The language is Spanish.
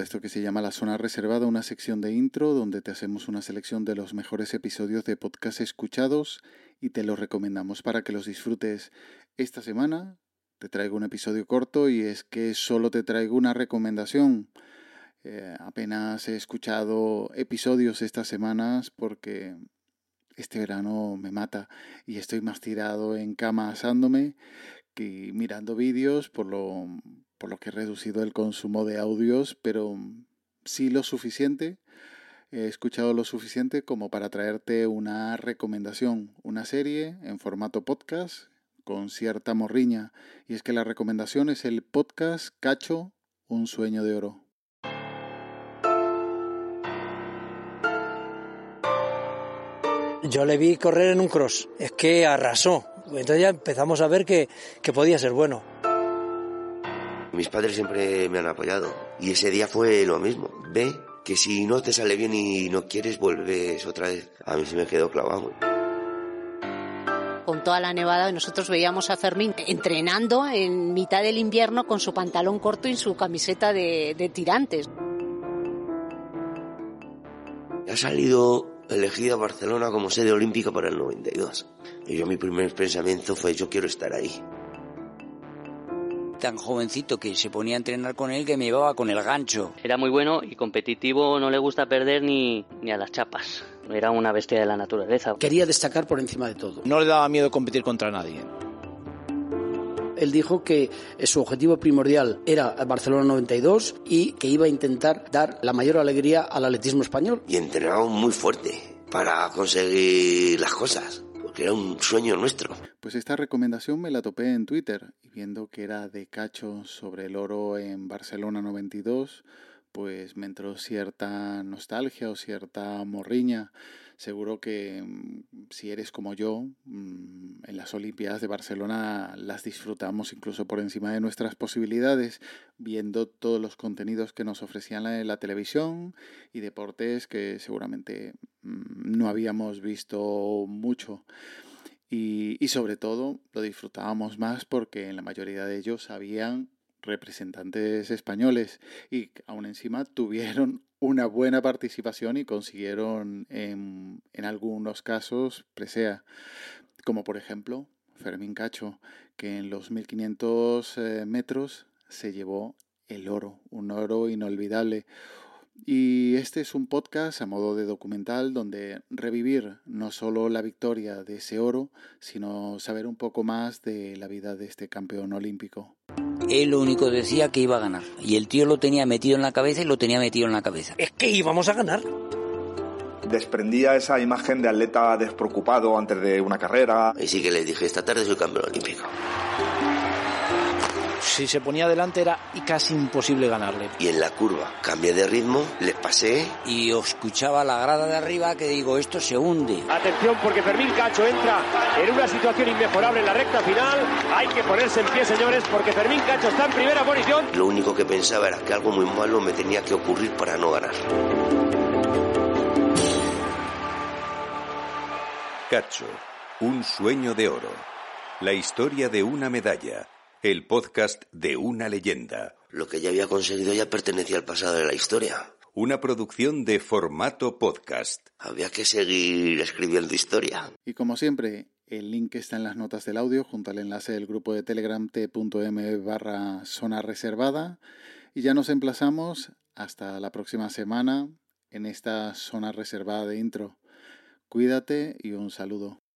Esto que se llama La Zona Reservada, una sección de intro donde te hacemos una selección de los mejores episodios de podcast escuchados y te los recomendamos para que los disfrutes. Esta semana te traigo un episodio corto y es que solo te traigo una recomendación. Eh, apenas he escuchado episodios estas semanas porque este verano me mata y estoy más tirado en cama asándome que mirando vídeos por lo, por lo que he reducido el consumo de audios, pero sí lo suficiente. He escuchado lo suficiente como para traerte una recomendación, una serie en formato podcast con cierta morriña. Y es que la recomendación es el podcast Cacho, un sueño de oro. Yo le vi correr en un cross, es que arrasó. Entonces ya empezamos a ver que, que podía ser bueno. Mis padres siempre me han apoyado y ese día fue lo mismo. Ve que si no te sale bien y no quieres, vuelves otra vez. A mí se me quedó clavado. Con toda la nevada nosotros veíamos a Fermín entrenando en mitad del invierno con su pantalón corto y su camiseta de, de tirantes. Ha salido elegida Barcelona como sede olímpica para el 92. Y yo mi primer pensamiento fue yo quiero estar ahí. Tan jovencito que se ponía a entrenar con él que me llevaba con el gancho. Era muy bueno y competitivo, no le gusta perder ni, ni a las chapas. Era una bestia de la naturaleza. Quería destacar por encima de todo. No le daba miedo competir contra nadie. Él dijo que su objetivo primordial era Barcelona 92 y que iba a intentar dar la mayor alegría al atletismo español. Y entrenaba muy fuerte para conseguir las cosas, porque era un sueño nuestro. Pues esta recomendación me la topé en Twitter y viendo que era de Cacho sobre el oro en Barcelona 92, pues me entró cierta nostalgia o cierta morriña. Seguro que mm, si eres como yo, mm, en las Olimpiadas de Barcelona las disfrutamos incluso por encima de nuestras posibilidades, viendo todos los contenidos que nos ofrecían la televisión y deportes que seguramente mm, no habíamos visto mucho. Y, y sobre todo lo disfrutábamos más porque en la mayoría de ellos habían representantes españoles y aún encima tuvieron una buena participación y consiguieron en, en, algunos casos presea, como por ejemplo Fermín Cacho, que en los 1500 eh, metros se llevó el oro, un oro inolvidable. Y este es un podcast a modo de documental donde revivir no solo la victoria de ese oro, sino saber un poco más de la vida de este campeón olímpico. Él lo único decía que iba a ganar. Y el tío lo tenía metido en la cabeza y lo tenía metido en la cabeza. Es que íbamos a ganar. Desprendía esa imagen de atleta despreocupado antes de una carrera. Y sí que le dije, esta tarde soy campeón olímpico. Si se ponía delante era casi imposible ganarle. Y en la curva cambié de ritmo, les pasé. Y escuchaba la grada de arriba que digo, esto se hunde. Atención porque Fermín Cacho entra en una situación inmejorable en la recta final. Hay que ponerse en pie, señores, porque Fermín Cacho está en primera posición. Lo único que pensaba era que algo muy malo me tenía que ocurrir para no ganar. Cacho, un sueño de oro. La historia de una medalla el podcast de una leyenda. Lo que ya había conseguido ya pertenecía al pasado de la historia. Una producción de formato podcast. Había que seguir escribiendo historia. Y como siempre, el link está en las notas del audio junto al enlace del grupo de telegram t.m barra zona reservada. Y ya nos emplazamos hasta la próxima semana en esta zona reservada de intro. Cuídate y un saludo.